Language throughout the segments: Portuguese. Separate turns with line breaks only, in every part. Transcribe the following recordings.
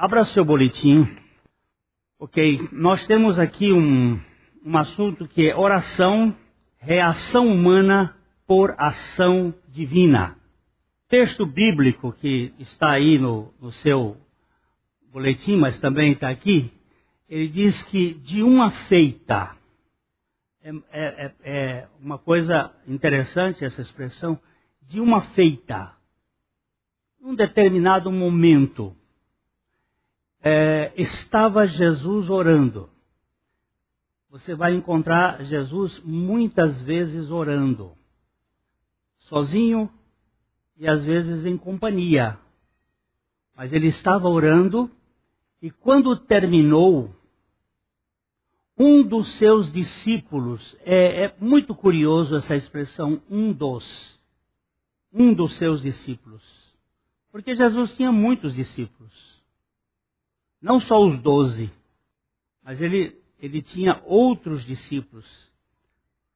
Abra seu boletim. Ok, nós temos aqui um, um assunto que é oração, reação humana por ação divina. Texto bíblico que está aí no, no seu boletim, mas também está aqui, ele diz que de uma feita, é, é, é, é uma coisa interessante essa expressão, de uma feita, num determinado momento, é, estava Jesus orando. Você vai encontrar Jesus muitas vezes orando, sozinho e às vezes em companhia. Mas ele estava orando e quando terminou, um dos seus discípulos, é, é muito curioso essa expressão, um dos, um dos seus discípulos. Porque Jesus tinha muitos discípulos. Não só os doze, mas ele, ele tinha outros discípulos.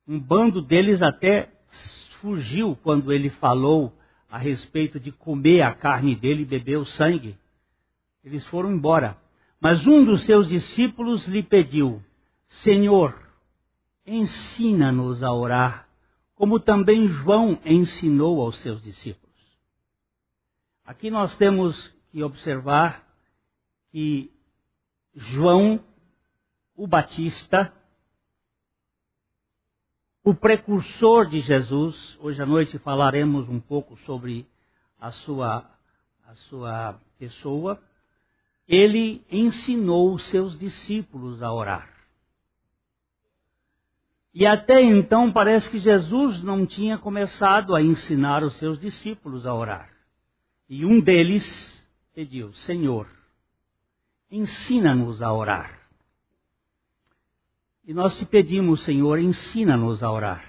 Um bando deles até fugiu quando ele falou a respeito de comer a carne dele e beber o sangue. Eles foram embora. Mas um dos seus discípulos lhe pediu: Senhor, ensina-nos a orar, como também João ensinou aos seus discípulos. Aqui nós temos que observar que João, o Batista, o precursor de Jesus, hoje à noite falaremos um pouco sobre a sua, a sua pessoa, ele ensinou os seus discípulos a orar. E até então parece que Jesus não tinha começado a ensinar os seus discípulos a orar. E um deles pediu: Senhor, ensina-nos a orar. E nós te pedimos, Senhor, ensina-nos a orar.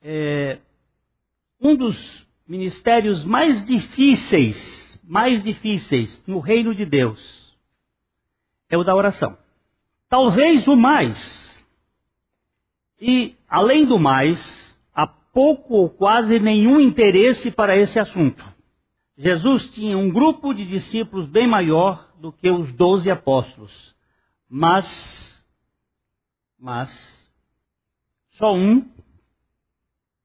É, um dos ministérios mais difíceis, mais difíceis no reino de Deus é o da oração. Talvez o mais. E, além do mais, há pouco ou quase nenhum interesse para esse assunto. Jesus tinha um grupo de discípulos bem maior do que os doze apóstolos. Mas, mas, só um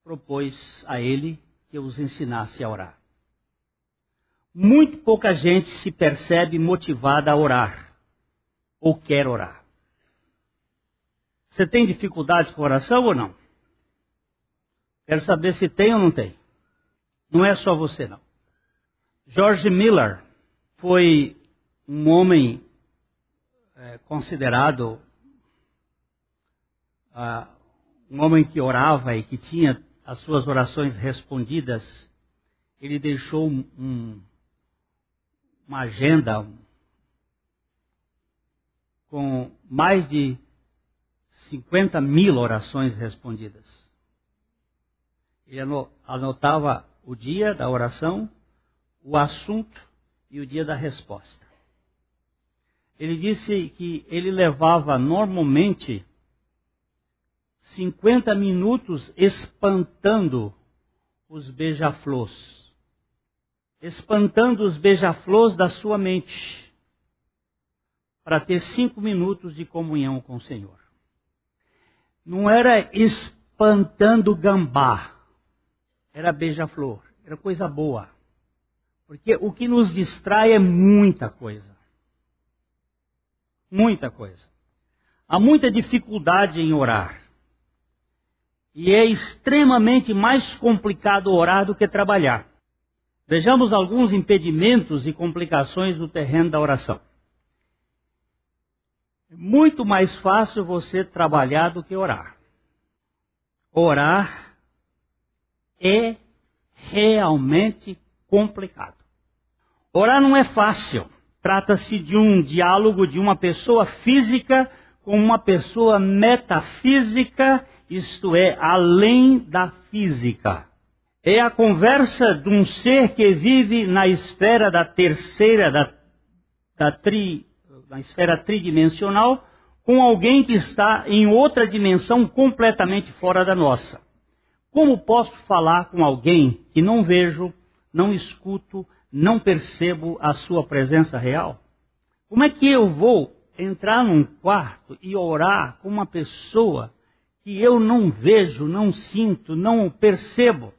propôs a ele que os ensinasse a orar. Muito pouca gente se percebe motivada a orar ou quer orar. Você tem dificuldade com oração ou não? Quero saber se tem ou não tem. Não é só você, não. George Miller foi um homem é, considerado uh, um homem que orava e que tinha as suas orações respondidas. Ele deixou um, uma agenda com mais de 50 mil orações respondidas. Ele anotava o dia da oração o assunto e o dia da resposta. Ele disse que ele levava normalmente 50 minutos espantando os beija-flores. Espantando os beija-flores da sua mente. Para ter cinco minutos de comunhão com o Senhor. Não era espantando gambá. Era beija-flor. Era coisa boa. Porque o que nos distrai é muita coisa. Muita coisa. Há muita dificuldade em orar. E é extremamente mais complicado orar do que trabalhar. Vejamos alguns impedimentos e complicações no terreno da oração. É muito mais fácil você trabalhar do que orar. Orar é realmente complicado. Orar não é fácil. Trata-se de um diálogo de uma pessoa física com uma pessoa metafísica, isto é, além da física. É a conversa de um ser que vive na esfera da terceira, da, da tri, na esfera tridimensional, com alguém que está em outra dimensão completamente fora da nossa. Como posso falar com alguém que não vejo, não escuto, não percebo a sua presença real? Como é que eu vou entrar num quarto e orar com uma pessoa que eu não vejo, não sinto, não percebo?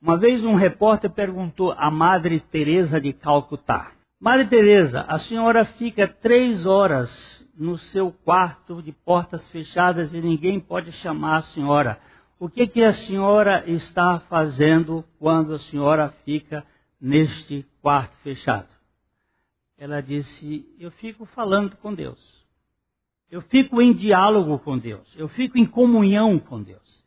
Uma vez um repórter perguntou à Madre Teresa de Calcutá: Madre Teresa, a senhora fica três horas no seu quarto de portas fechadas e ninguém pode chamar a senhora. O que, que a senhora está fazendo quando a senhora fica neste quarto fechado? Ela disse: Eu fico falando com Deus. Eu fico em diálogo com Deus. Eu fico em comunhão com Deus.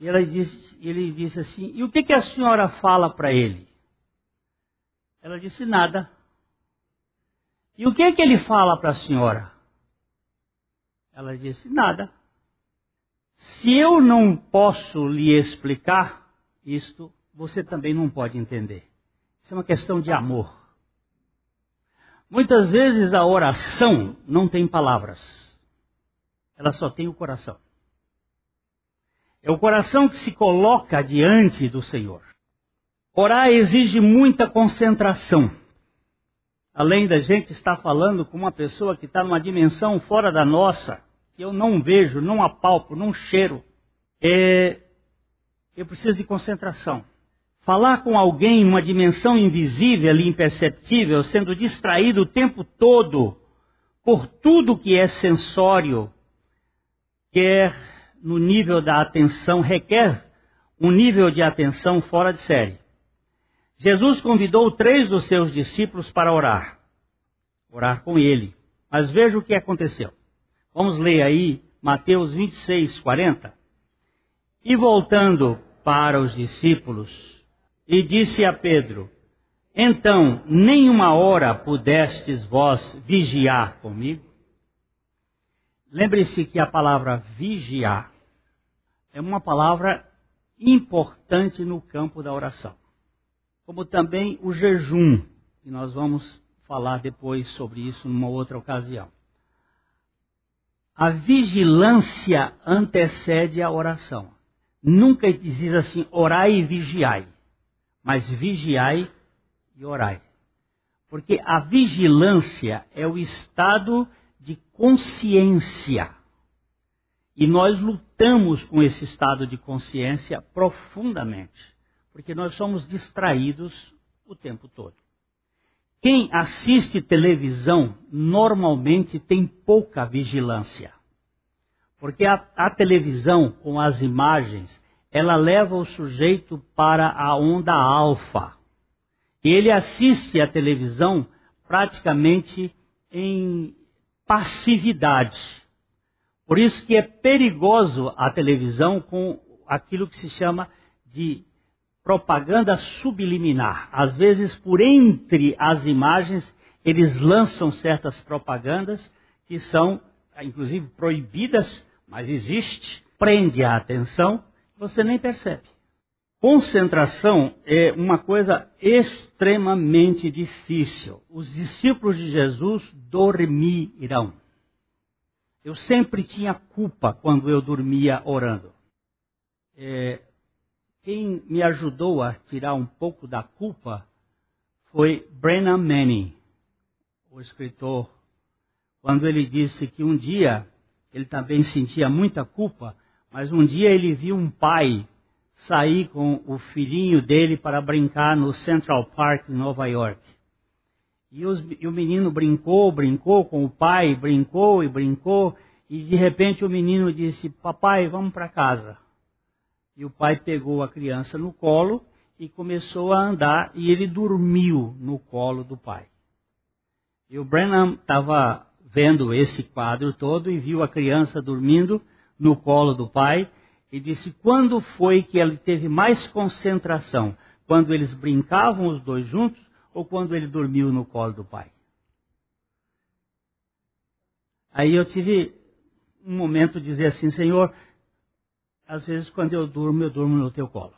E ela disse, ele disse assim: E o que, que a senhora fala para ele? Ela disse: Nada. E o que, que ele fala para a senhora? Ela disse: Nada. Se eu não posso lhe explicar isto, você também não pode entender. Isso é uma questão de amor. Muitas vezes a oração não tem palavras, ela só tem o coração. É o coração que se coloca diante do Senhor. Orar exige muita concentração. Além da gente estar falando com uma pessoa que está numa dimensão fora da nossa, que eu não vejo, não apalpo, não cheiro, é, eu preciso de concentração. Falar com alguém em uma dimensão invisível e imperceptível, sendo distraído o tempo todo por tudo que é sensório, quer no nível da atenção requer um nível de atenção fora de série. Jesus convidou três dos seus discípulos para orar. Orar com ele. Mas veja o que aconteceu. Vamos ler aí Mateus 26, 40. E voltando para os discípulos, e disse a Pedro: Então, nenhuma hora pudestes vós vigiar comigo? Lembre-se que a palavra vigiar é uma palavra importante no campo da oração. Como também o jejum, e nós vamos falar depois sobre isso numa outra ocasião. A vigilância antecede a oração. Nunca diz assim, orai e vigiai, mas vigiai e orai. Porque a vigilância é o estado de consciência e nós lutamos com esse estado de consciência profundamente, porque nós somos distraídos o tempo todo. Quem assiste televisão normalmente tem pouca vigilância, porque a, a televisão, com as imagens, ela leva o sujeito para a onda alfa. E ele assiste a televisão praticamente em passividade por isso que é perigoso a televisão com aquilo que se chama de propaganda subliminar. Às vezes, por entre as imagens, eles lançam certas propagandas que são, inclusive, proibidas, mas existe, prende a atenção, você nem percebe. Concentração é uma coisa extremamente difícil. Os discípulos de Jesus dormirão. Eu sempre tinha culpa quando eu dormia orando. É, quem me ajudou a tirar um pouco da culpa foi Brennan Manning, o escritor, quando ele disse que um dia ele também sentia muita culpa, mas um dia ele viu um pai sair com o filhinho dele para brincar no Central Park de Nova York. E, os, e, o menino brincou, brincou com o pai, brincou e brincou, e de repente o menino disse: Papai, vamos para casa. E o pai pegou a criança no colo e começou a andar, e ele dormiu no colo do pai. E o Brennan estava vendo esse quadro todo e viu a criança dormindo no colo do pai e disse: Quando foi que ele teve mais concentração? Quando eles brincavam os dois juntos ou quando ele dormiu no colo do pai? Aí eu tive um momento de dizer assim: Senhor, às vezes quando eu durmo, eu durmo no teu colo.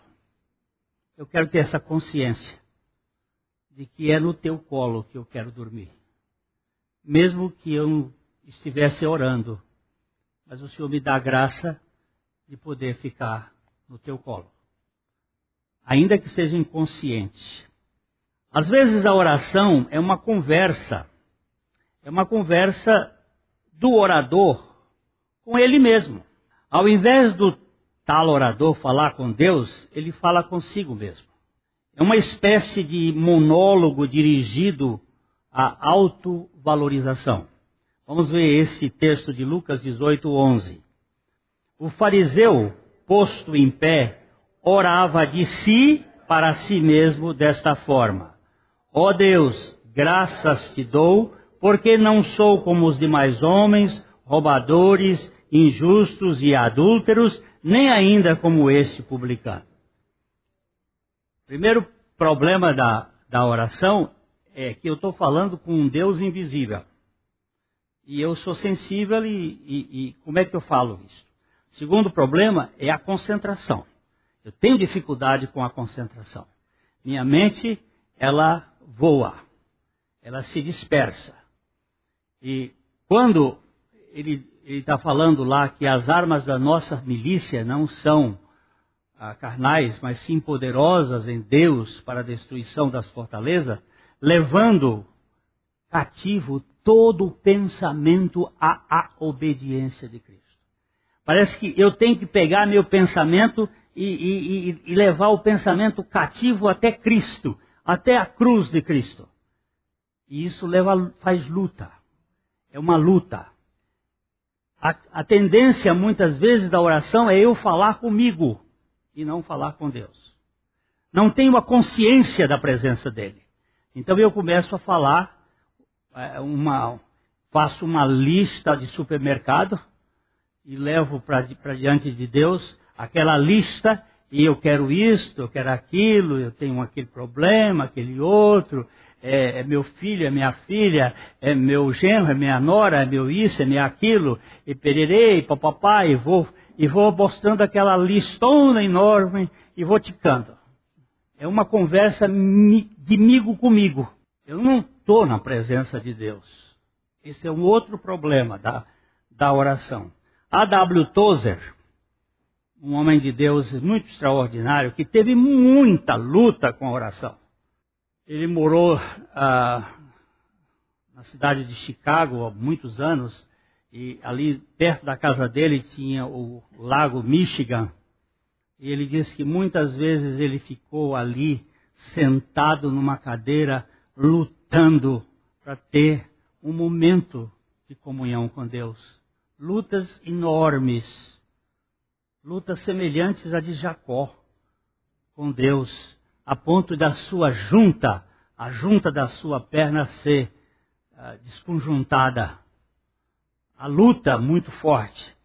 Eu quero ter essa consciência de que é no teu colo que eu quero dormir. Mesmo que eu estivesse orando, mas o Senhor me dá a graça de poder ficar no teu colo. Ainda que seja inconsciente. Às vezes a oração é uma conversa, é uma conversa do orador com ele mesmo. Ao invés do tal orador falar com Deus, ele fala consigo mesmo. É uma espécie de monólogo dirigido à autovalorização. Vamos ver esse texto de Lucas 18, 11. O fariseu, posto em pé, orava de si para si mesmo desta forma: Ó oh Deus, graças te dou, porque não sou como os demais homens, roubadores, injustos e adúlteros, nem ainda como este publicano. Primeiro problema da, da oração é que eu estou falando com um Deus invisível. E eu sou sensível e, e, e como é que eu falo isso? Segundo problema é a concentração. Eu tenho dificuldade com a concentração. Minha mente, ela voa, ela se dispersa. E quando ele está falando lá que as armas da nossa milícia não são ah, carnais, mas sim poderosas em Deus para a destruição das fortalezas, levando cativo todo o pensamento à, à obediência de Cristo. Parece que eu tenho que pegar meu pensamento e, e, e, levar o pensamento cativo até Cristo, até a cruz de Cristo. E isso leva, faz luta. É uma luta. A, a tendência muitas vezes da oração é eu falar comigo e não falar com Deus. Não tenho a consciência da presença dele. Então eu começo a falar uma, faço uma lista de supermercado e levo para diante de Deus aquela lista e eu quero isto, eu quero aquilo, eu tenho aquele problema, aquele outro, é, é, meu filho, é minha filha, é meu genro, é minha nora, é meu isso, é meu aquilo, e pererei, papapá, e vou, e vou mostrando aquela listona enorme e vou ticando. É uma conversa de migo comigo. Eu não estou na presença de Deus. Esse é um outro problema da, da oração. A. W. Tozer, um homem de Deus muito extraordinário, que teve muita luta com a oração. Ele morou ah, na cidade de Chicago há muitos anos, e ali perto da casa dele tinha o lago Michigan. E ele disse que muitas vezes ele ficou ali sentado numa cadeira lutando para ter um momento de comunhão com Deus. Lutas enormes lutas semelhantes à de Jacó com Deus, a ponto da sua junta, a junta da sua perna ser uh, desconjuntada. A luta muito forte.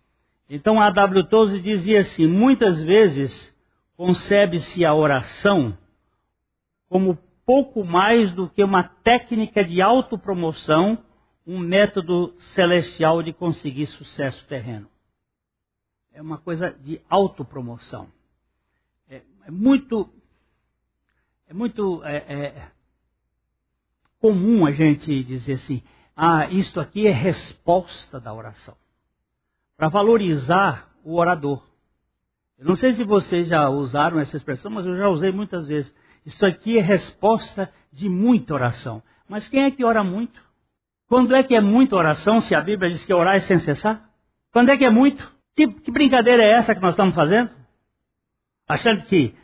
Então a W. Toze dizia assim: muitas vezes concebe-se a oração como pouco mais do que uma técnica de autopromoção, um método celestial de conseguir sucesso terreno é uma coisa de autopromoção. É, é muito, é muito é, é, comum a gente dizer assim, ah, isto aqui é resposta da oração. Para valorizar o orador. Eu não sei se vocês já usaram essa expressão, mas eu já usei muitas vezes. Isso aqui é resposta de muita oração. Mas quem é que ora muito? Quando é que é muita oração, se a Bíblia diz que orar é sem cessar? Quando é que é muito? Que, que brincadeira é essa que nós estamos fazendo? Achando que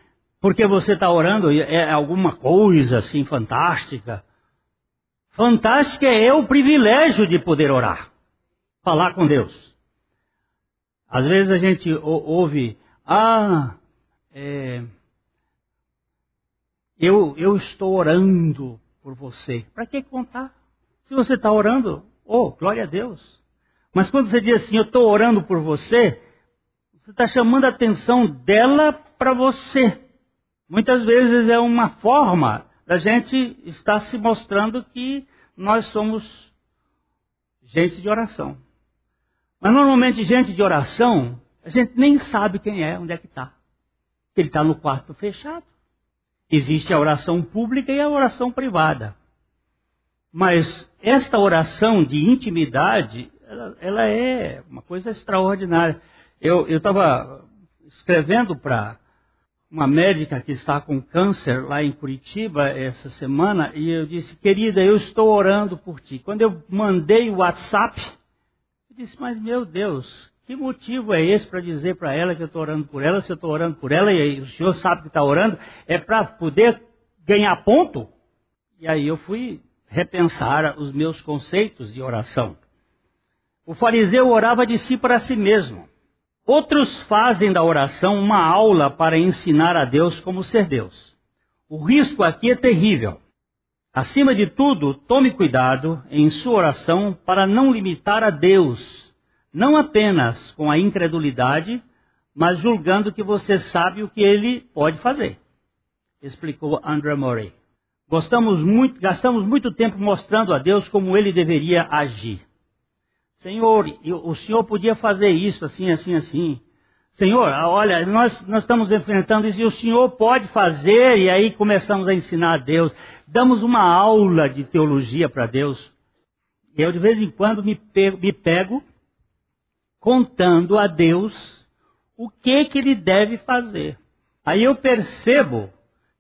porque você está orando é alguma coisa assim fantástica. Fantástica é o privilégio de poder orar, falar com Deus. Às vezes a gente ouve, ah, é, eu, eu estou orando por você. Para que contar? Se você está orando, oh, glória a Deus. Mas quando você diz assim, eu estou orando por você, você está chamando a atenção dela para você. Muitas vezes é uma forma da gente estar se mostrando que nós somos gente de oração. Mas normalmente gente de oração, a gente nem sabe quem é, onde é que está. Ele está no quarto fechado. Existe a oração pública e a oração privada. Mas esta oração de intimidade, ela, ela é uma coisa extraordinária. Eu estava escrevendo para uma médica que está com câncer lá em Curitiba essa semana e eu disse, querida, eu estou orando por ti. Quando eu mandei o WhatsApp, eu disse, mas meu Deus, que motivo é esse para dizer para ela que eu estou orando por ela, se eu estou orando por ela e o senhor sabe que está orando, é para poder ganhar ponto? E aí eu fui repensar os meus conceitos de oração. O fariseu orava de si para si mesmo. Outros fazem da oração uma aula para ensinar a Deus como ser Deus. O risco aqui é terrível. Acima de tudo, tome cuidado em sua oração para não limitar a Deus, não apenas com a incredulidade, mas julgando que você sabe o que ele pode fazer. Explicou Andrew Murray. Gostamos muito, gastamos muito tempo mostrando a Deus como ele deveria agir. Senhor, o Senhor podia fazer isso assim, assim, assim. Senhor, olha, nós, nós estamos enfrentando isso e o Senhor pode fazer, e aí começamos a ensinar a Deus. Damos uma aula de teologia para Deus. Eu, de vez em quando, me pego, me pego contando a Deus o que, que Ele deve fazer. Aí eu percebo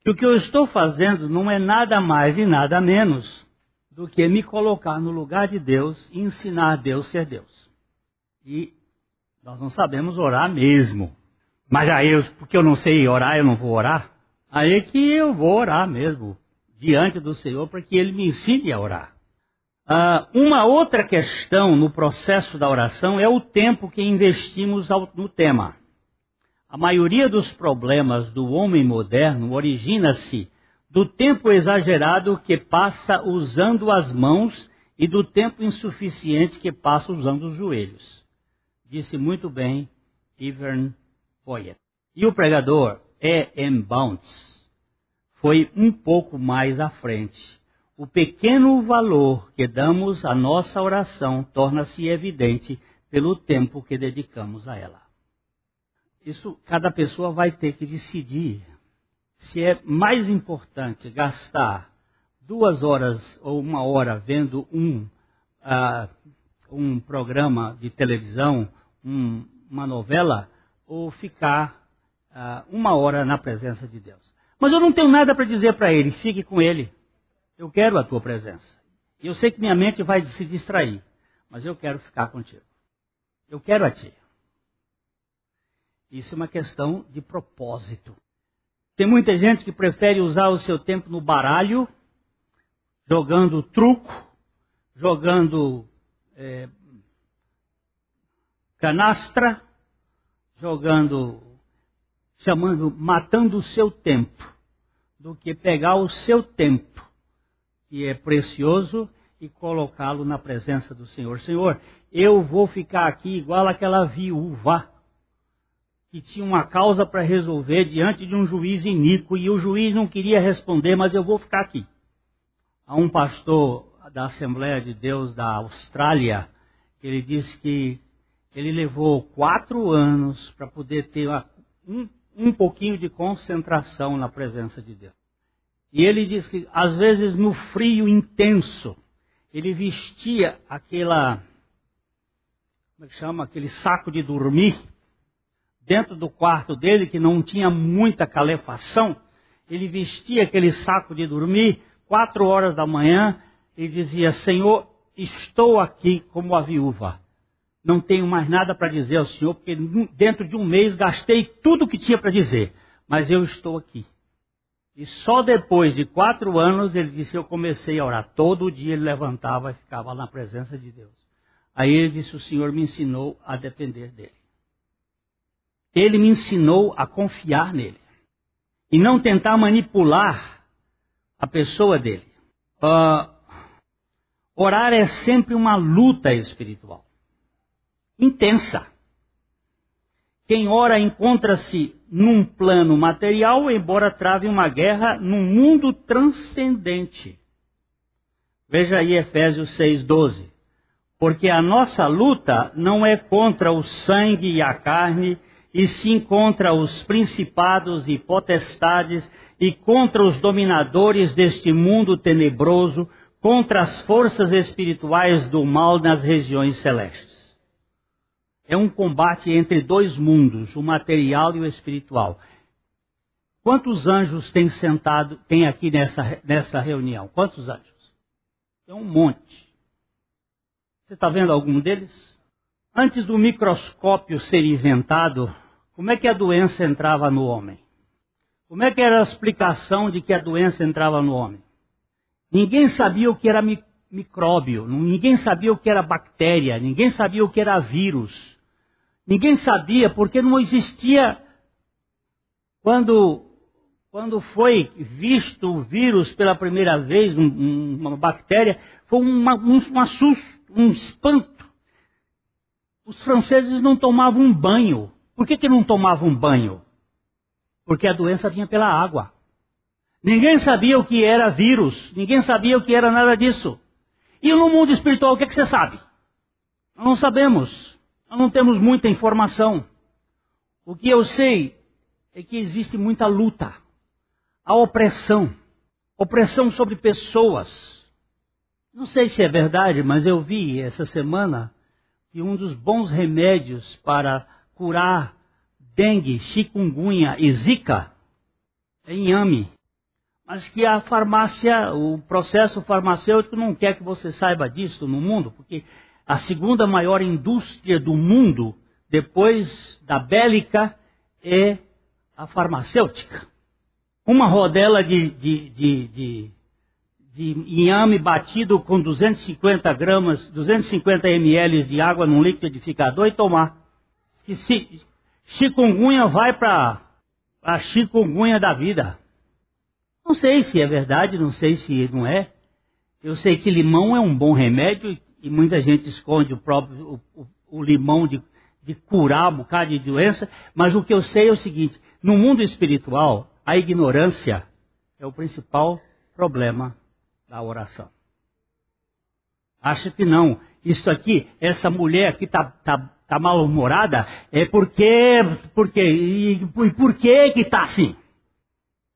que o que eu estou fazendo não é nada mais e nada menos do que me colocar no lugar de Deus e ensinar Deus a ser Deus. E nós não sabemos orar mesmo. Mas aí, eu, porque eu não sei orar, eu não vou orar. Aí é que eu vou orar mesmo, diante do Senhor, para que Ele me ensine a orar. Uh, uma outra questão no processo da oração é o tempo que investimos ao, no tema. A maioria dos problemas do homem moderno origina-se do tempo exagerado que passa usando as mãos e do tempo insuficiente que passa usando os joelhos. Disse muito bem Ivern Poyet. E o pregador E. M. Bounce foi um pouco mais à frente. O pequeno valor que damos à nossa oração torna-se evidente pelo tempo que dedicamos a ela. Isso cada pessoa vai ter que decidir se é mais importante gastar duas horas ou uma hora vendo um, uh, um programa de televisão, um, uma novela, ou ficar uh, uma hora na presença de Deus. Mas eu não tenho nada para dizer para ele, fique com ele. Eu quero a tua presença. Eu sei que minha mente vai se distrair, mas eu quero ficar contigo. Eu quero a ti. Isso é uma questão de propósito. Tem muita gente que prefere usar o seu tempo no baralho, jogando truco, jogando é, canastra, jogando, chamando, matando o seu tempo, do que pegar o seu tempo, que é precioso, e colocá-lo na presença do Senhor. Senhor, eu vou ficar aqui igual aquela viúva que tinha uma causa para resolver diante de um juiz iníquo e o juiz não queria responder, mas eu vou ficar aqui. Há um pastor da Assembleia de Deus da Austrália, ele disse que ele levou quatro anos para poder ter uma, um, um pouquinho de concentração na presença de Deus. E ele diz que, às vezes, no frio intenso, ele vestia aquela, como é que chama, aquele saco de dormir, dentro do quarto dele, que não tinha muita calefação, ele vestia aquele saco de dormir, quatro horas da manhã, e dizia: Senhor, estou aqui como a viúva. Não tenho mais nada para dizer ao Senhor, porque dentro de um mês gastei tudo o que tinha para dizer, mas eu estou aqui. E só depois de quatro anos ele disse: Eu comecei a orar. Todo dia ele levantava e ficava na presença de Deus. Aí ele disse: O Senhor me ensinou a depender dele. Ele me ensinou a confiar nele e não tentar manipular a pessoa dele. Uh, orar é sempre uma luta espiritual intensa. Quem ora encontra-se num plano material, embora trave uma guerra num mundo transcendente. Veja aí Efésios 6,12. Porque a nossa luta não é contra o sangue e a carne, e sim contra os principados e potestades e contra os dominadores deste mundo tenebroso, contra as forças espirituais do mal nas regiões celestes. É um combate entre dois mundos, o material e o espiritual. Quantos anjos tem sentado, tem aqui nessa, nessa reunião? Quantos anjos? Tem um monte. Você está vendo algum deles? Antes do microscópio ser inventado, como é que a doença entrava no homem? Como é que era a explicação de que a doença entrava no homem? Ninguém sabia o que era micróbio, ninguém sabia o que era bactéria, ninguém sabia o que era vírus. Ninguém sabia porque não existia quando quando foi visto o vírus pela primeira vez, um, um, uma bactéria, foi uma, um, um assusto, um espanto. Os franceses não tomavam um banho. Por que, que não tomavam um banho? Porque a doença vinha pela água. Ninguém sabia o que era vírus, ninguém sabia o que era nada disso. E no mundo espiritual, o que, que você sabe? Não sabemos, nós não temos muita informação. O que eu sei é que existe muita luta a opressão. Opressão sobre pessoas. Não sei se é verdade, mas eu vi essa semana que um dos bons remédios para curar dengue, chikungunya e zika é inhame. Mas que a farmácia, o processo farmacêutico não quer que você saiba disso no mundo, porque a segunda maior indústria do mundo, depois da bélica, é a farmacêutica uma rodela de, de, de, de, de inhame batido com 250 gramas, 250 ml de água num liquidificador e tomar. Que se, chikungunya vai para a chikungunya da vida. Não sei se é verdade, não sei se não é. Eu sei que limão é um bom remédio e muita gente esconde o próprio o, o, limão de, de curar um bocado de doença, mas o que eu sei é o seguinte: no mundo espiritual, a ignorância é o principal problema da oração. Acho que não. Isso aqui, essa mulher que está tá, tá mal-humorada, é porque, porque, e, e por que que está assim?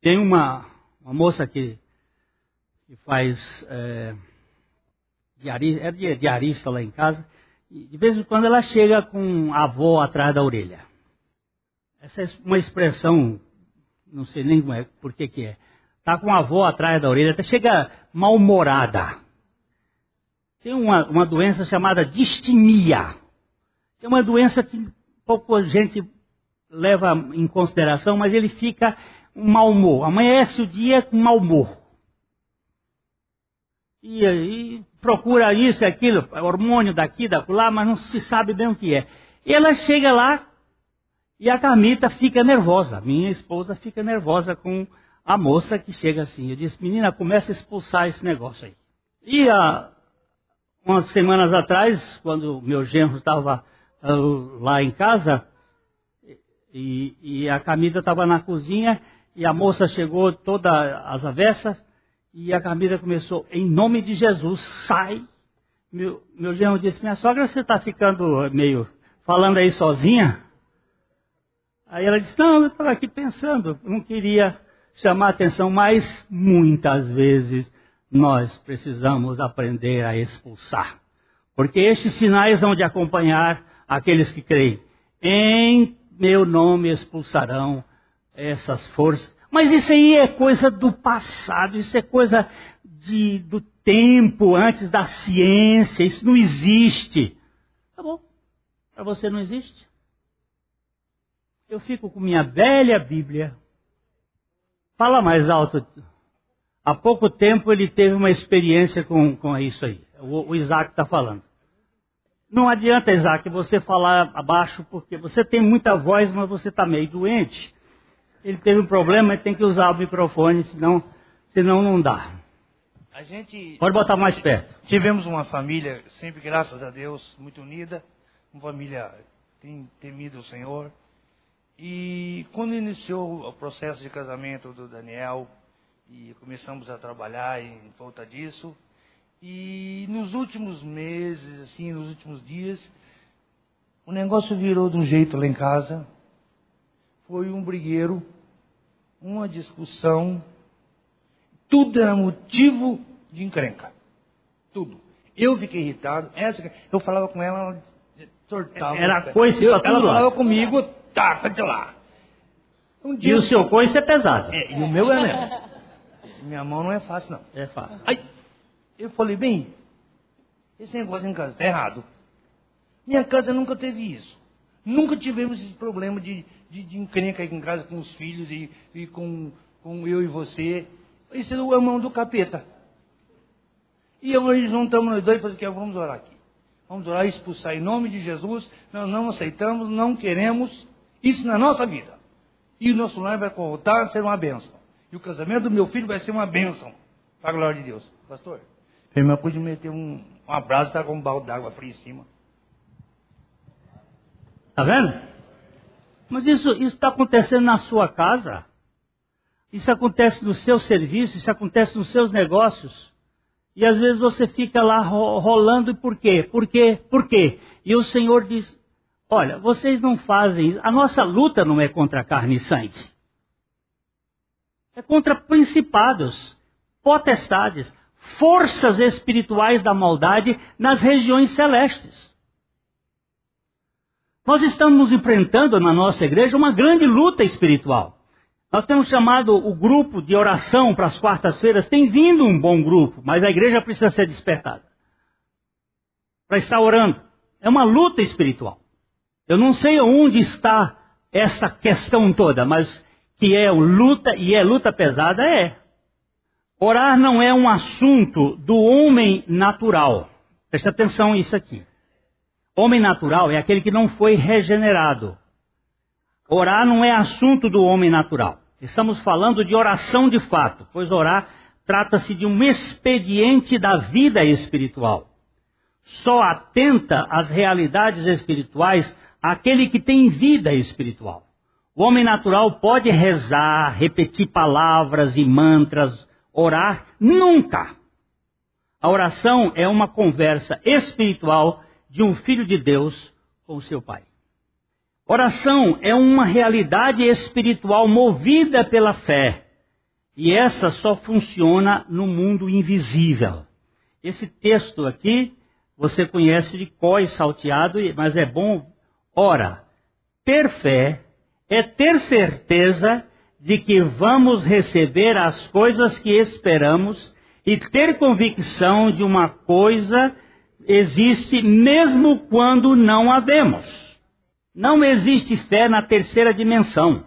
Tem uma, uma moça que, que faz, é, diarista, é diarista lá em casa, e de vez em quando ela chega com a avó atrás da orelha. Essa é uma expressão não sei nem é, por que que é. Tá com a avó atrás da orelha, até chega mal-humorada. Tem uma, uma doença chamada distimia. É uma doença que pouca gente leva em consideração, mas ele fica um mau humor. Amanhece o dia com mau humor. E, e procura isso e aquilo, hormônio daqui, da lá, mas não se sabe bem o que é. E ela chega lá e a Carmita fica nervosa, minha esposa fica nervosa com a moça que chega assim. Eu disse, menina, começa a expulsar esse negócio aí. E há umas semanas atrás, quando meu genro estava uh, lá em casa, e, e a Camila estava na cozinha, e a moça chegou toda às avessas, e a Camila começou, em nome de Jesus, sai. Meu, meu genro disse, minha sogra, você está ficando meio falando aí sozinha? Aí ela disse: Não, eu estava aqui pensando, não queria chamar atenção, mas muitas vezes nós precisamos aprender a expulsar. Porque estes sinais vão de acompanhar aqueles que creem. Em meu nome expulsarão essas forças. Mas isso aí é coisa do passado, isso é coisa de, do tempo antes da ciência, isso não existe. Tá bom? Para você não existe? eu fico com minha velha Bíblia. Fala mais alto. Há pouco tempo ele teve uma experiência com, com isso aí. O, o Isaac está falando. Não adianta, Isaac, você falar abaixo, porque você tem muita voz, mas você está meio doente. Ele teve um problema e tem que usar o microfone, senão, senão não dá.
A gente
Pode botar mais perto.
Tivemos uma família, sempre graças a Deus, muito unida. Uma família tem temido o Senhor. E quando iniciou o processo de casamento do Daniel, e começamos a trabalhar em volta disso, e nos últimos meses, assim, nos últimos dias, o negócio virou de um jeito lá em casa. Foi um brigueiro, uma discussão, tudo era motivo de encrenca. Tudo. Eu fiquei irritado, essa, eu falava com ela, ela sortava.
Era coisa
Ela falava comigo, taca de lá. Um
E o seu coice é pesado.
É, e o meu é mesmo. Minha mão não é fácil, não.
É fácil.
Aí, eu falei, bem, esse negócio em casa está errado. Minha casa nunca teve isso. Nunca tivemos esse problema de, de, de encrenca aqui em casa com os filhos e, e com, com eu e você. Isso é a mão do capeta. E hoje juntamos nós dois e falamos que vamos orar aqui. Vamos orar e expulsar em nome de Jesus. Nós não aceitamos, não queremos isso na nossa vida. E o nosso lar vai voltar a ser uma bênção. E o casamento do meu filho vai ser uma bênção. Para a glória de Deus. Pastor, a irmã pôde meter um, um abraço e está com um balde d'água fria em cima.
Tá vendo? Mas isso está acontecendo na sua casa. Isso acontece no seu serviço, isso acontece nos seus negócios. E às vezes você fica lá rolando e por quê? Por quê? Por quê? E o Senhor diz: Olha, vocês não fazem isso. A nossa luta não é contra carne e sangue. É contra principados, potestades, forças espirituais da maldade nas regiões celestes. Nós estamos enfrentando na nossa igreja uma grande luta espiritual. Nós temos chamado o grupo de oração para as quartas-feiras. Tem vindo um bom grupo, mas a igreja precisa ser despertada para estar orando. É uma luta espiritual. Eu não sei onde está essa questão toda, mas que é luta e é luta pesada é. Orar não é um assunto do homem natural. Presta atenção nisso aqui. Homem natural é aquele que não foi regenerado. Orar não é assunto do homem natural. Estamos falando de oração de fato, pois orar trata-se de um expediente da vida espiritual. Só atenta às realidades espirituais aquele que tem vida espiritual. O homem natural pode rezar, repetir palavras e mantras, orar, nunca. A oração é uma conversa espiritual de um filho de Deus com seu pai. Oração é uma realidade espiritual movida pela fé. E essa só funciona no mundo invisível. Esse texto aqui você conhece de cós salteado, mas é bom. Ora, ter fé é ter certeza de que vamos receber as coisas que esperamos e ter convicção de uma coisa existe mesmo quando não a vemos. Não existe fé na terceira dimensão.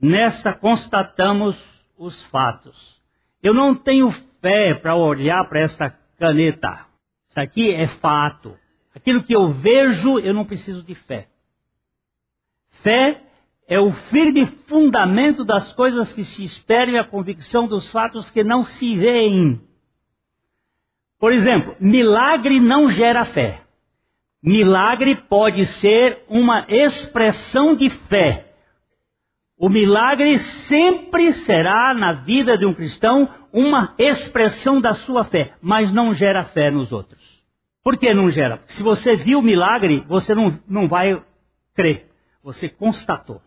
Nesta constatamos os fatos. Eu não tenho fé para olhar para esta caneta. Isso aqui é fato. Aquilo que eu vejo, eu não preciso de fé. Fé é o firme fundamento das coisas que se esperam e a convicção dos fatos que não se veem. Por exemplo, milagre não gera fé. Milagre pode ser uma expressão de fé. O milagre sempre será na vida de um cristão uma expressão da sua fé, mas não gera fé nos outros. Por que não gera? Se você viu o milagre, você não, não vai crer. Você constatou.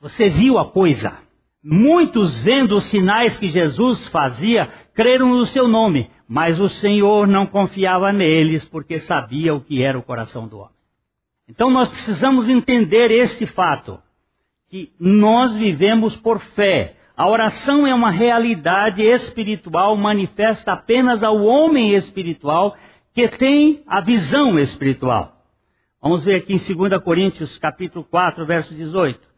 Você viu a coisa. Muitos vendo os sinais que Jesus fazia, creram no seu nome, mas o Senhor não confiava neles porque sabia o que era o coração do homem. Então nós precisamos entender este fato, que nós vivemos por fé. A oração é uma realidade espiritual manifesta apenas ao homem espiritual que tem a visão espiritual. Vamos ver aqui em 2 Coríntios capítulo 4, verso 18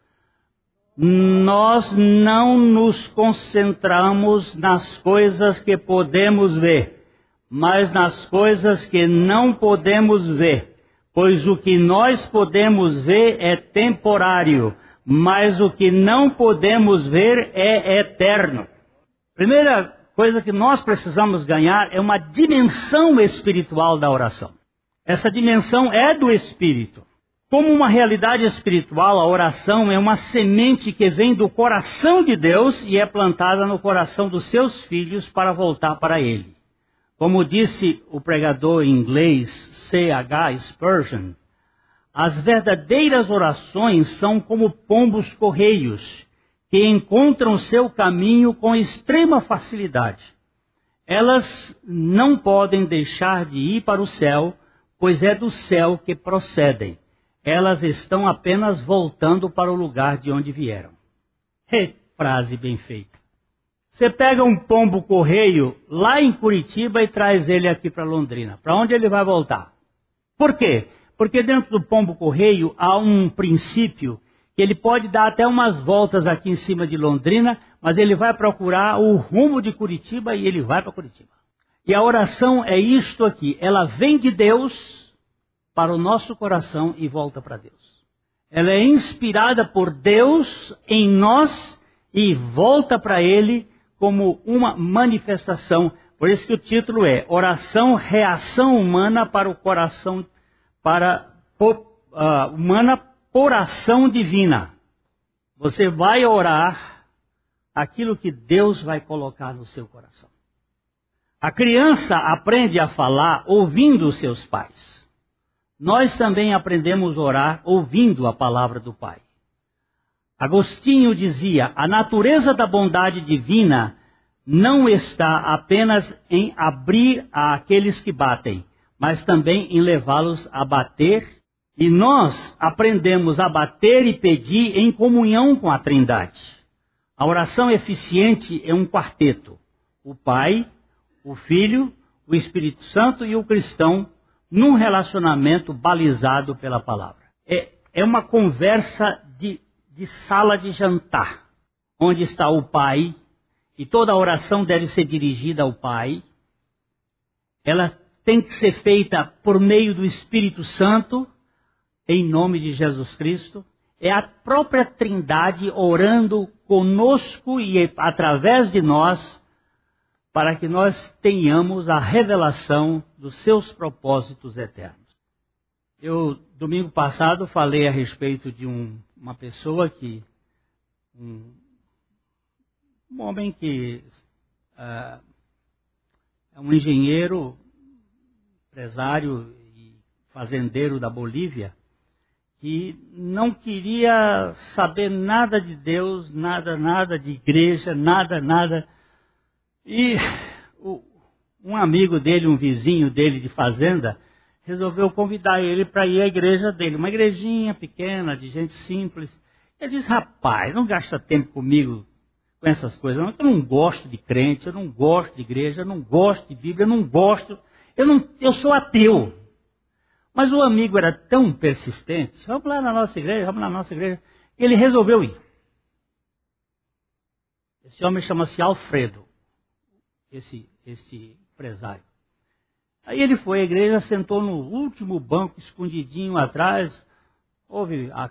nós não nos concentramos nas coisas que podemos ver, mas nas coisas que não podemos ver. Pois o que nós podemos ver é temporário, mas o que não podemos ver é eterno. Primeira coisa que nós precisamos ganhar é uma dimensão espiritual da oração. Essa dimensão é do espírito. Como uma realidade espiritual, a oração é uma semente que vem do coração de Deus e é plantada no coração dos seus filhos para voltar para Ele. Como disse o pregador inglês C.H. Spurgeon, as verdadeiras orações são como pombos correios, que encontram seu caminho com extrema facilidade. Elas não podem deixar de ir para o céu, pois é do céu que procedem elas estão apenas voltando para o lugar de onde vieram. Hey, frase bem feita. Você pega um pombo correio lá em Curitiba e traz ele aqui para Londrina. Para onde ele vai voltar? Por quê? Porque dentro do pombo correio há um princípio que ele pode dar até umas voltas aqui em cima de Londrina, mas ele vai procurar o rumo de Curitiba e ele vai para Curitiba. E a oração é isto aqui, ela vem de Deus para o nosso coração e volta para Deus. Ela é inspirada por Deus em nós e volta para Ele como uma manifestação. Por isso que o título é Oração, Reação Humana para o Coração, para uh, humana por ação divina. Você vai orar aquilo que Deus vai colocar no seu coração. A criança aprende a falar ouvindo os seus pais. Nós também aprendemos a orar ouvindo a palavra do Pai. Agostinho dizia: a natureza da bondade divina não está apenas em abrir a aqueles que batem, mas também em levá-los a bater. E nós aprendemos a bater e pedir em comunhão com a Trindade. A oração eficiente é um quarteto: o Pai, o Filho, o Espírito Santo e o cristão num relacionamento balizado pela palavra. É, é uma conversa de de sala de jantar, onde está o Pai, e toda a oração deve ser dirigida ao Pai. Ela tem que ser feita por meio do Espírito Santo, em nome de Jesus Cristo. É a própria Trindade orando conosco e através de nós, para que nós tenhamos a revelação dos seus propósitos eternos. Eu, domingo passado, falei a respeito de um, uma pessoa que. Um, um homem que uh, é um engenheiro, empresário e fazendeiro da Bolívia, que não queria saber nada de Deus, nada, nada de igreja, nada, nada. E o, um amigo dele, um vizinho dele de fazenda, resolveu convidar ele para ir à igreja dele, uma igrejinha pequena, de gente simples. Ele disse, rapaz, não gasta tempo comigo com essas coisas, não. eu não gosto de crente, eu não gosto de igreja, eu não gosto de Bíblia, eu não gosto, eu, não, eu sou ateu. Mas o amigo era tão persistente, vamos lá na nossa igreja, vamos na nossa igreja, ele resolveu ir. Esse homem chama-se Alfredo, esse, esse empresário. Aí ele foi à igreja, sentou no último banco, escondidinho atrás, ouve a,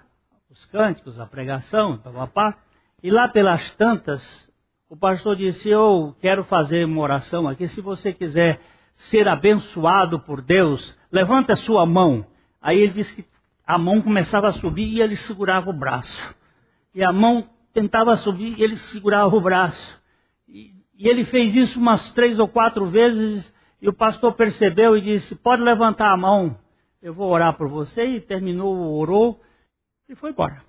os cânticos, a pregação, papapá, e lá pelas tantas, o pastor disse, eu quero fazer uma oração aqui, se você quiser ser abençoado por Deus, levanta a sua mão. Aí ele disse que a mão começava a subir e ele segurava o braço. E a mão tentava subir e ele segurava o braço. E, e ele fez isso umas três ou quatro vezes e o pastor percebeu e disse: Pode levantar a mão, eu vou orar por você. E terminou, orou e foi embora.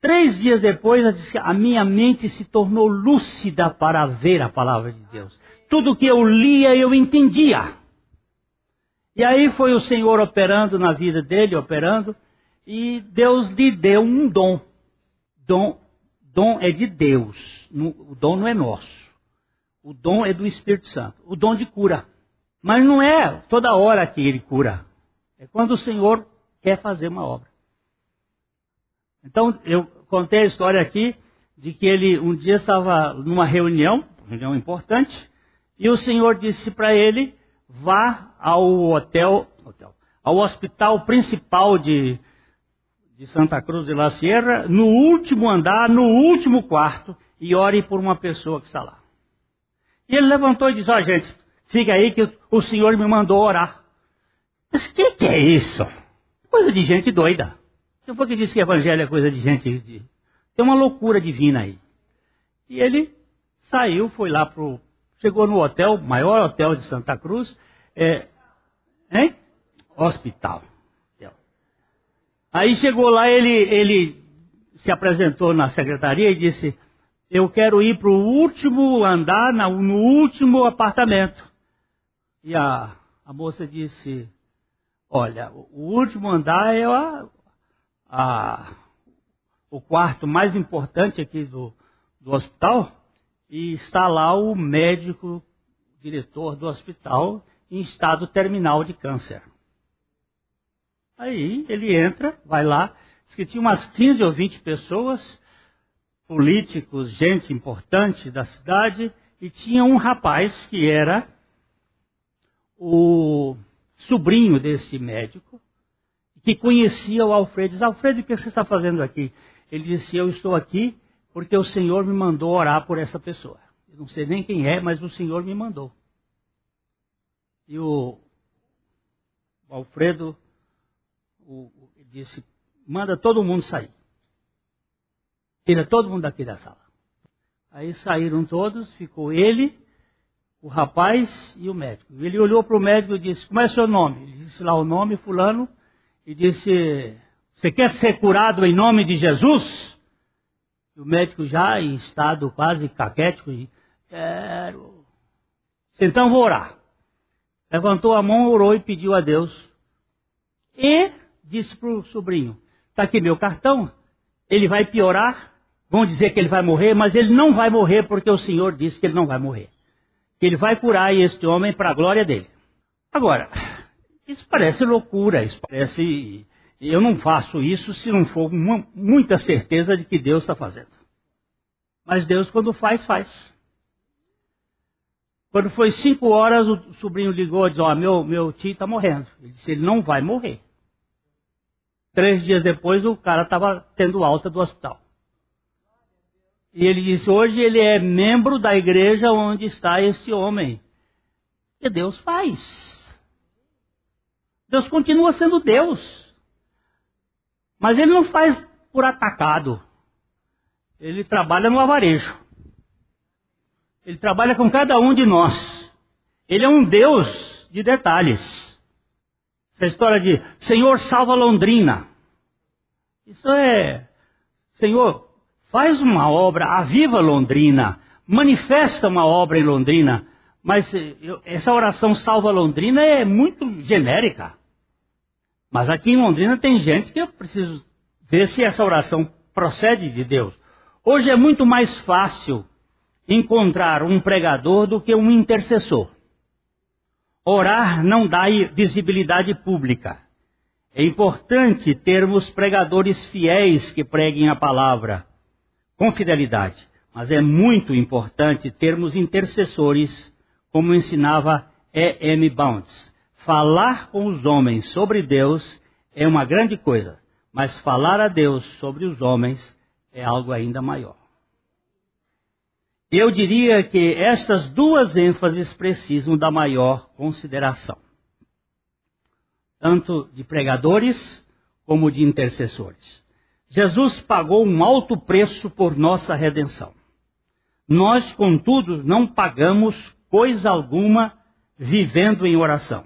Três dias depois, a minha mente se tornou lúcida para ver a palavra de Deus. Tudo que eu lia, eu entendia. E aí foi o Senhor operando na vida dele, operando, e Deus lhe deu um dom. Dom, dom é de Deus, o dom não é nosso. O dom é do Espírito Santo, o dom de cura. Mas não é toda hora que ele cura. É quando o Senhor quer fazer uma obra. Então, eu contei a história aqui de que ele um dia estava numa reunião, reunião importante, e o Senhor disse para ele: vá ao hotel, hotel, ao hospital principal de, de Santa Cruz de la Sierra, no último andar, no último quarto, e ore por uma pessoa que está lá. E ele levantou e disse: ó, oh, gente, Fica aí que o Senhor me mandou orar. Mas o que, que, é isso? Coisa de gente doida. Quem foi que disse que evangelho é coisa de gente. De... Tem uma loucura divina aí. E ele saiu, foi lá pro. Chegou no hotel, maior hotel de Santa Cruz. É, hein? Hospital. Aí chegou lá, ele, ele se apresentou na secretaria e disse: Eu quero ir para o último andar, no último apartamento. E a, a moça disse: Olha, o último andar é a, a, o quarto mais importante aqui do, do hospital e está lá o médico diretor do hospital em estado terminal de câncer. Aí ele entra, vai lá, diz que tinha umas 15 ou 20 pessoas, políticos, gente importante da cidade, e tinha um rapaz que era o sobrinho desse médico, que conhecia o Alfredo. Diz, Alfredo, o que você está fazendo aqui? Ele disse, eu estou aqui porque o Senhor me mandou orar por essa pessoa. Eu não sei nem quem é, mas o Senhor me mandou. E o, Alfredo o, disse, manda todo mundo sair. Tira todo mundo daqui da sala. Aí saíram todos, ficou ele, o rapaz e o médico. Ele olhou para o médico e disse: Como é seu nome? Ele disse lá o nome, Fulano, e disse: Você quer ser curado em nome de Jesus? E o médico, já em estado quase caquético, disse: Quero. Então vou orar. Levantou a mão, orou e pediu a Deus. E disse para o sobrinho: Está aqui meu cartão, ele vai piorar, vão dizer que ele vai morrer, mas ele não vai morrer porque o Senhor disse que ele não vai morrer. Que ele vai curar este homem para a glória dele. Agora, isso parece loucura, isso parece. Eu não faço isso se não for muita certeza de que Deus está fazendo. Mas Deus, quando faz, faz. Quando foi cinco horas, o sobrinho ligou e disse: Ó, oh, meu, meu tio está morrendo. Ele disse: Ele não vai morrer. Três dias depois, o cara estava tendo alta do hospital. E ele disse: hoje ele é membro da igreja onde está esse homem. E Deus faz. Deus continua sendo Deus. Mas ele não faz por atacado. Ele trabalha no avarejo. Ele trabalha com cada um de nós. Ele é um Deus de detalhes. Essa história de Senhor salva Londrina. Isso é, Senhor, faz uma obra, aviva Londrina, manifesta uma obra em Londrina, mas eh, essa oração salva Londrina é muito genérica. Mas aqui em Londrina tem gente que eu preciso ver se essa oração procede de Deus. Hoje é muito mais fácil encontrar um pregador do que um intercessor. Orar não dá visibilidade pública. É importante termos pregadores fiéis que preguem a palavra com fidelidade. Mas é muito importante termos intercessores, como ensinava E. M. Bounds. Falar com os homens sobre Deus é uma grande coisa, mas falar a Deus sobre os homens é algo ainda maior. Eu diria que estas duas ênfases precisam da maior consideração, tanto de pregadores como de intercessores. Jesus pagou um alto preço por nossa redenção. Nós, contudo, não pagamos coisa alguma vivendo em oração,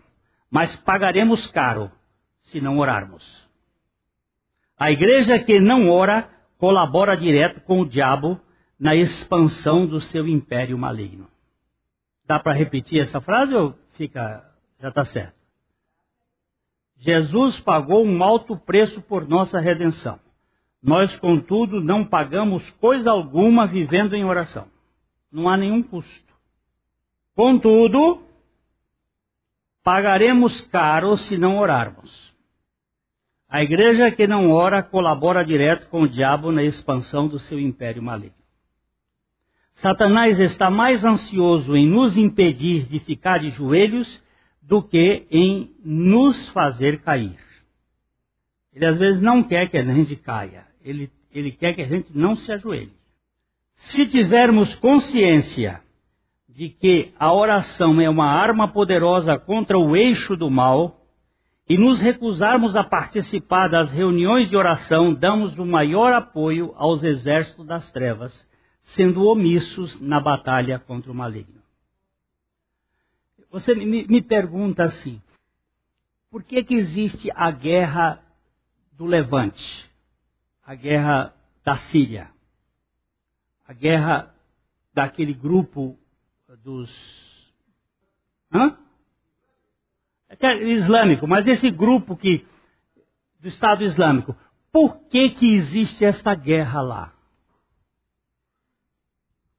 mas pagaremos caro se não orarmos. A igreja que não ora colabora direto com o diabo na expansão do seu império maligno. Dá para repetir essa frase ou fica já está certo? Jesus pagou um alto preço por nossa redenção. Nós, contudo, não pagamos coisa alguma vivendo em oração. Não há nenhum custo. Contudo, pagaremos caro se não orarmos. A igreja que não ora colabora direto com o diabo na expansão do seu império maligno. Satanás está mais ansioso em nos impedir de ficar de joelhos do que em nos fazer cair. Ele às vezes não quer que a gente caia ele, ele quer que a gente não se ajoelhe. Se tivermos consciência de que a oração é uma arma poderosa contra o eixo do mal, e nos recusarmos a participar das reuniões de oração, damos o maior apoio aos exércitos das trevas, sendo omissos na batalha contra o maligno. Você me, me pergunta assim: por que, que existe a guerra do Levante? A guerra da Síria, a guerra daquele grupo dos. Hã? É islâmico, mas esse grupo que do Estado Islâmico. Por que, que existe esta guerra lá?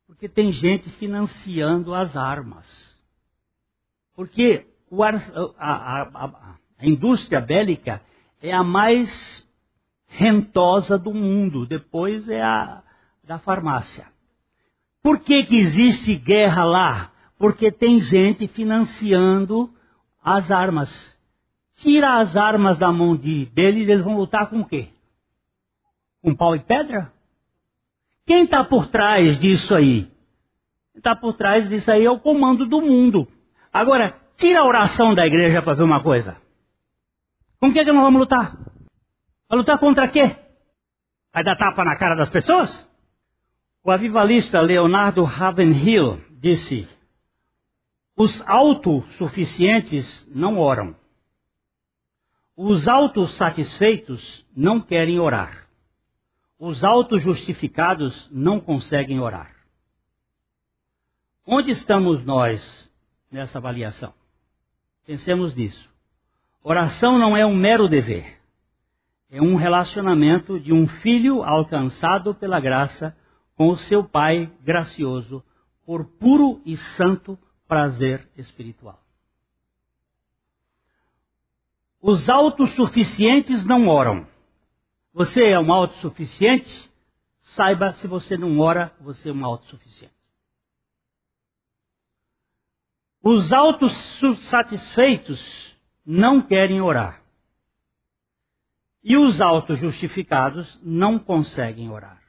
Porque tem gente financiando as armas. Porque o, a, a, a, a indústria bélica é a mais rentosa do mundo. Depois é a da farmácia. Por que, que existe guerra lá? Porque tem gente financiando as armas. Tira as armas da mão de, deles, eles vão lutar com o quê? Com pau e pedra? Quem está por trás disso aí? Está por trás disso aí é o comando do mundo. Agora, tira a oração da igreja para ver uma coisa. Com que, que nós vamos lutar? Vai lutar contra quê? Vai dar tapa na cara das pessoas? O avivalista Leonardo Ravenhill disse: Os autossuficientes não oram. Os autossatisfeitos não querem orar. Os autojustificados não conseguem orar. Onde estamos nós nessa avaliação? Pensemos nisso. Oração não é um mero dever. É um relacionamento de um filho alcançado pela graça com o seu Pai gracioso por puro e santo prazer espiritual. Os autossuficientes não oram. Você é um autossuficiente? Saiba, se você não ora, você é um autossuficiente. Os autossatisfeitos não querem orar. E os autojustificados não conseguem orar.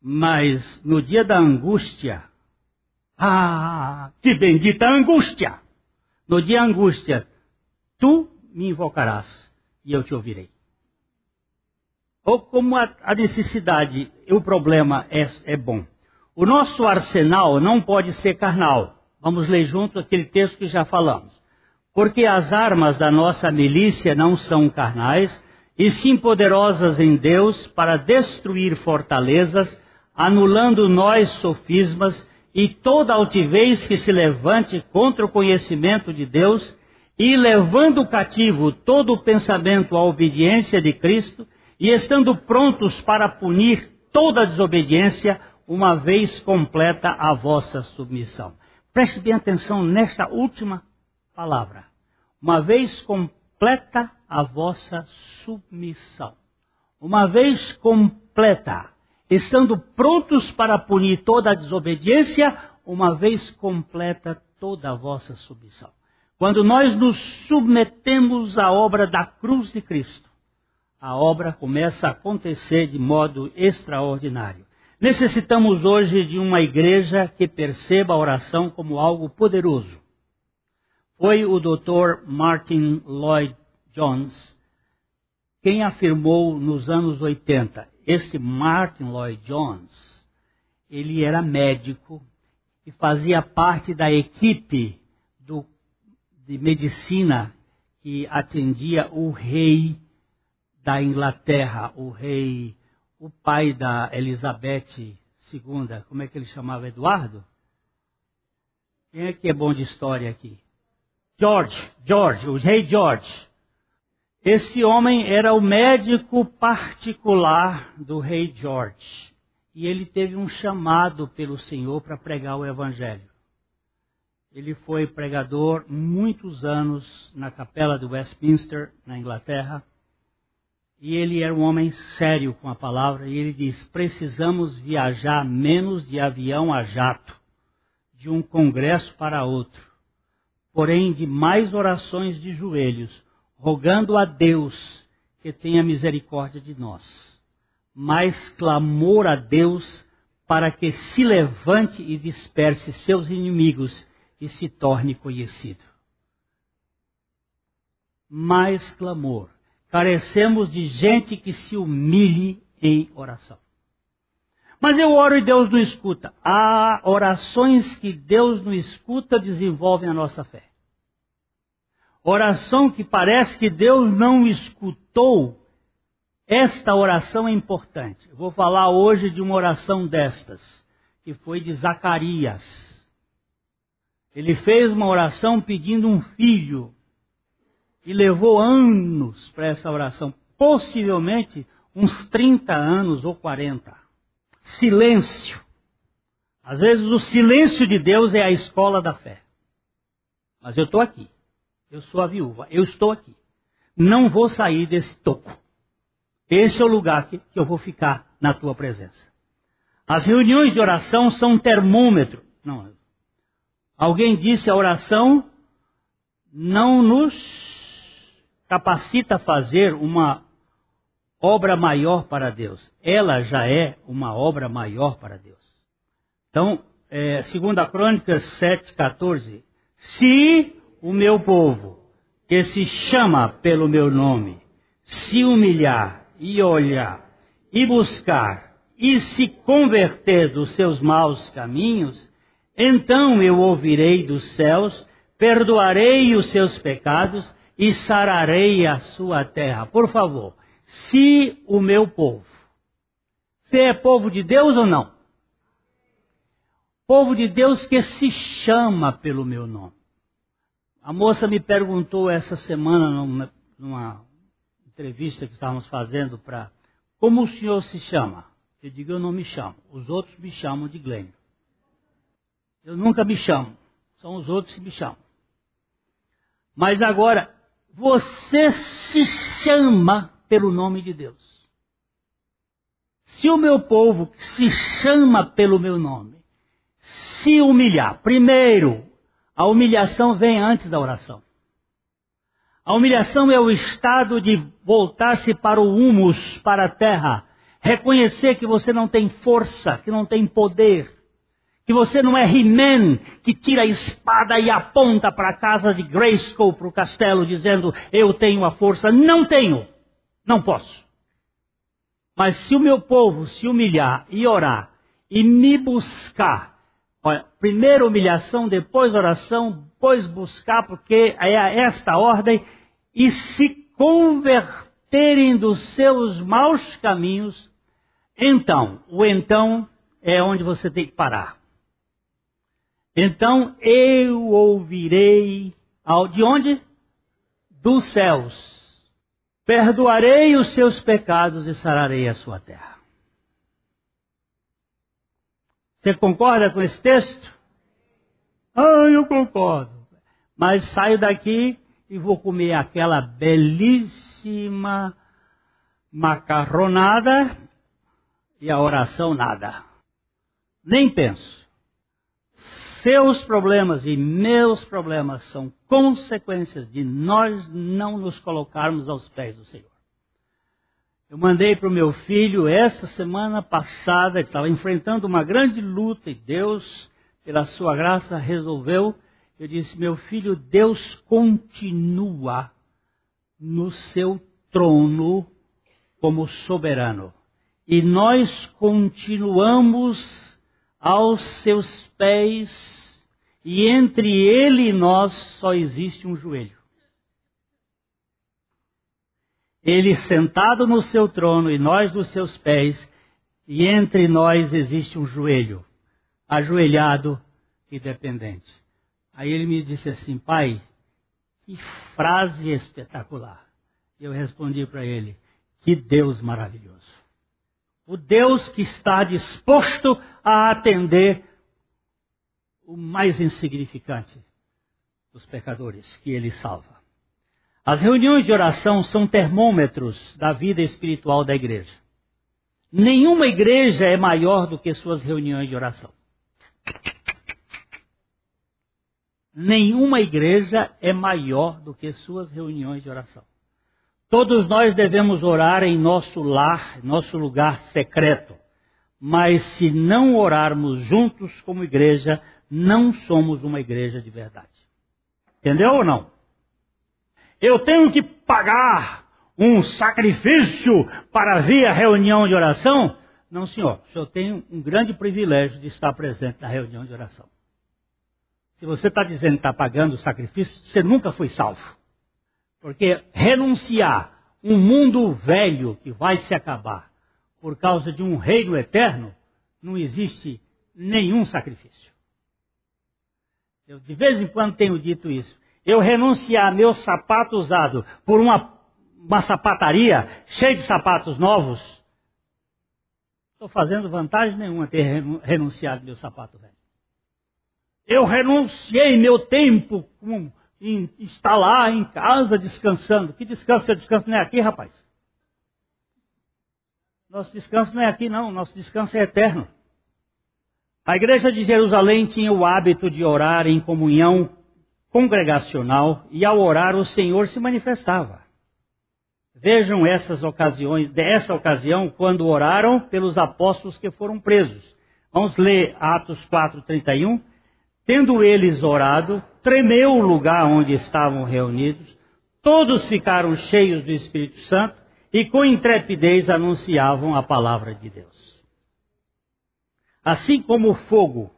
Mas no dia da angústia, ah, que bendita angústia! No dia da angústia, tu me invocarás e eu te ouvirei. Ou como a, a necessidade e o problema é, é bom. O nosso arsenal não pode ser carnal. Vamos ler junto aquele texto que já falamos. Porque as armas da nossa milícia não são carnais, e sim poderosas em Deus para destruir fortalezas, anulando nós sofismas e toda altivez que se levante contra o conhecimento de Deus, e levando cativo todo o pensamento à obediência de Cristo, e estando prontos para punir toda desobediência, uma vez completa a vossa submissão. Preste bem atenção nesta última palavra. Uma vez completa a vossa submissão. Uma vez completa estando prontos para punir toda a desobediência, uma vez completa toda a vossa submissão. Quando nós nos submetemos à obra da cruz de Cristo, a obra começa a acontecer de modo extraordinário. Necessitamos hoje de uma igreja que perceba a oração como algo poderoso. Foi o Dr. Martin Lloyd Jones quem afirmou nos anos 80: este Martin Lloyd Jones, ele era médico e fazia parte da equipe do, de medicina que atendia o rei da Inglaterra, o rei, o pai da Elizabeth II. Como é que ele chamava? Eduardo? Quem é que é bom de história aqui? George, George, o rei George. Esse homem era o médico particular do rei George. E ele teve um chamado pelo Senhor para pregar o Evangelho. Ele foi pregador muitos anos na capela de Westminster, na Inglaterra. E ele era um homem sério com a palavra. E ele diz: precisamos viajar menos de avião a jato, de um congresso para outro, porém de mais orações de joelhos rogando a Deus que tenha misericórdia de nós, mas clamor a Deus para que se levante e disperse seus inimigos e se torne conhecido. Mais clamor. Carecemos de gente que se humilhe em oração. Mas eu oro e Deus não escuta. Há orações que Deus não escuta desenvolvem a nossa fé. Oração que parece que Deus não escutou. Esta oração é importante. Eu vou falar hoje de uma oração destas, que foi de Zacarias. Ele fez uma oração pedindo um filho e levou anos para essa oração possivelmente uns 30 anos ou 40. Silêncio. Às vezes o silêncio de Deus é a escola da fé. Mas eu estou aqui. Eu sou a viúva. Eu estou aqui. Não vou sair desse toco. Esse é o lugar que, que eu vou ficar na tua presença. As reuniões de oração são um termômetro. Não. Alguém disse a oração não nos capacita a fazer uma obra maior para Deus. Ela já é uma obra maior para Deus. Então, é, segunda Crônicas 7,14. Se o meu povo, que se chama pelo meu nome, se humilhar e olhar e buscar e se converter dos seus maus caminhos, então eu ouvirei dos céus, perdoarei os seus pecados e sararei a sua terra. Por favor, se o meu povo. Você é povo de Deus ou não? Povo de Deus que se chama pelo meu nome. A moça me perguntou essa semana numa, numa entrevista que estávamos fazendo para como o senhor se chama? Eu digo, eu não me chamo. Os outros me chamam de Glênio. Eu nunca me chamo. São os outros que me chamam. Mas agora, você se chama pelo nome de Deus. Se o meu povo que se chama pelo meu nome se humilhar, primeiro, a humilhação vem antes da oração. A humilhação é o estado de voltar-se para o humus, para a terra, reconhecer que você não tem força, que não tem poder, que você não é He-Man que tira a espada e aponta para a casa de Grayskull, para o castelo, dizendo: Eu tenho a força. Não tenho. Não posso. Mas se o meu povo se humilhar e orar e me buscar, olha, primeiro humilhação, depois oração, depois buscar, porque é esta ordem, e se converterem dos seus maus caminhos, então, o então é onde você tem que parar. Então eu ouvirei, de onde? Dos céus Perdoarei os seus pecados e sararei a sua terra. Você concorda com esse texto? Ah, eu concordo. Mas saio daqui e vou comer aquela belíssima macarronada e a oração nada. Nem penso seus problemas e meus problemas são consequências de nós não nos colocarmos aos pés do Senhor. Eu mandei para o meu filho essa semana passada, ele estava enfrentando uma grande luta e Deus, pela sua graça, resolveu. Eu disse: Meu filho, Deus continua no seu trono como soberano. E nós continuamos aos seus pés, e entre ele e nós só existe um joelho. Ele sentado no seu trono e nós nos seus pés, e entre nós existe um joelho, ajoelhado e dependente. Aí ele me disse assim, pai, que frase espetacular. Eu respondi para ele, que Deus maravilhoso. O Deus que está disposto a atender o mais insignificante dos pecadores que ele salva. As reuniões de oração são termômetros da vida espiritual da igreja. Nenhuma igreja é maior do que suas reuniões de oração. Nenhuma igreja é maior do que suas reuniões de oração. Todos nós devemos orar em nosso lar, nosso lugar secreto. Mas se não orarmos juntos como igreja, não somos uma igreja de verdade. Entendeu ou não? Eu tenho que pagar um sacrifício para vir à reunião de oração? Não, senhor. O senhor tem um grande privilégio de estar presente na reunião de oração. Se você está dizendo que está pagando o sacrifício, você nunca foi salvo. Porque renunciar um mundo velho que vai se acabar por causa de um reino eterno, não existe nenhum sacrifício. Eu de vez em quando tenho dito isso. Eu renunciar meu sapato usado por uma, uma sapataria cheia de sapatos novos, estou fazendo vantagem nenhuma ter renunciado meu sapato velho. Eu renunciei meu tempo em estar lá em casa descansando. Que descanso? Seu descanso não é aqui, rapaz. Nosso descanso não é aqui, não. Nosso descanso é eterno. A igreja de Jerusalém tinha o hábito de orar em comunhão congregacional e ao orar o Senhor se manifestava. Vejam essas ocasiões, dessa ocasião, quando oraram pelos apóstolos que foram presos. Vamos ler Atos 4:31. Tendo eles orado, tremeu o lugar onde estavam reunidos, todos ficaram cheios do Espírito Santo e com intrepidez anunciavam a palavra de Deus. Assim como o fogo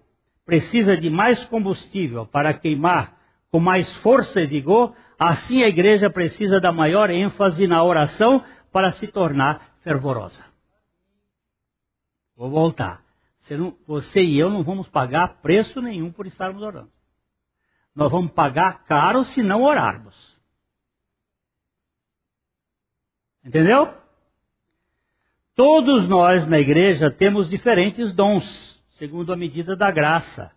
precisa de mais combustível para queimar com mais força e vigor, assim a igreja precisa da maior ênfase na oração para se tornar fervorosa. Vou voltar. Você, não, você, e eu não vamos pagar preço nenhum por estarmos orando. Nós vamos pagar caro se não orarmos. Entendeu? Todos nós na igreja temos diferentes dons, segundo a medida da graça.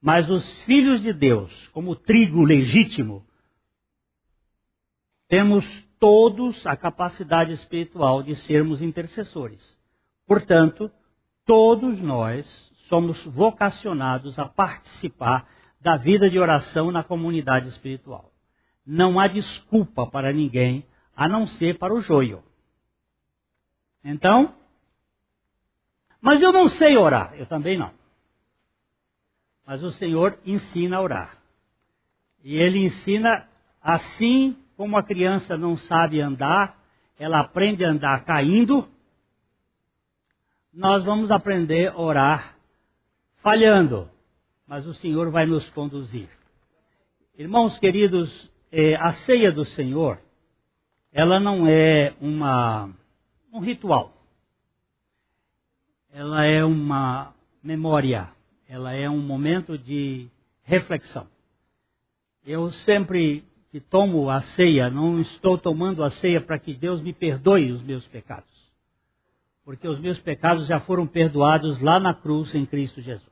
Mas os filhos de Deus, como trigo legítimo, temos todos a capacidade espiritual de sermos intercessores. Portanto, todos nós somos vocacionados a participar da vida de oração na comunidade espiritual. Não há desculpa para ninguém a não ser para o joio. Então, mas eu não sei orar, eu também não. Mas o Senhor ensina a orar. E ele ensina assim como a criança não sabe andar, ela aprende a andar caindo. Nós vamos aprender a orar falhando, mas o Senhor vai nos conduzir. Irmãos queridos, eh, a ceia do Senhor, ela não é uma um ritual. Ela é uma memória, ela é um momento de reflexão. Eu sempre que tomo a ceia, não estou tomando a ceia para que Deus me perdoe os meus pecados. Porque os meus pecados já foram perdoados lá na cruz em Cristo Jesus.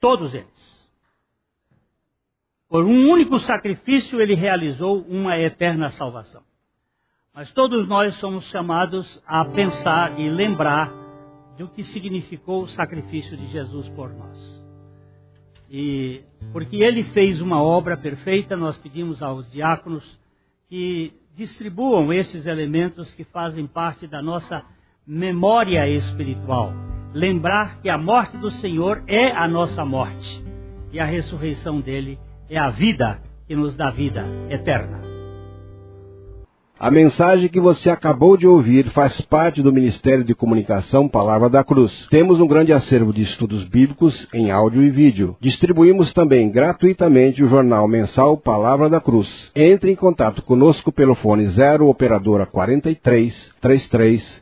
Todos eles. Por um único sacrifício ele realizou uma eterna salvação. Mas todos nós somos chamados a pensar e lembrar do que significou o sacrifício de Jesus por nós. E porque ele fez uma obra perfeita, nós pedimos aos diáconos que distribuam esses elementos que fazem parte da nossa memória espiritual. Lembrar que a morte do Senhor é a nossa morte e a ressurreição dele é a vida que nos dá vida eterna.
A mensagem que você acabou de ouvir faz parte do Ministério de Comunicação Palavra da Cruz. Temos um grande acervo de estudos bíblicos em áudio e vídeo. Distribuímos também gratuitamente o jornal mensal Palavra da Cruz. Entre em contato conosco pelo fone 0 operadora 43 33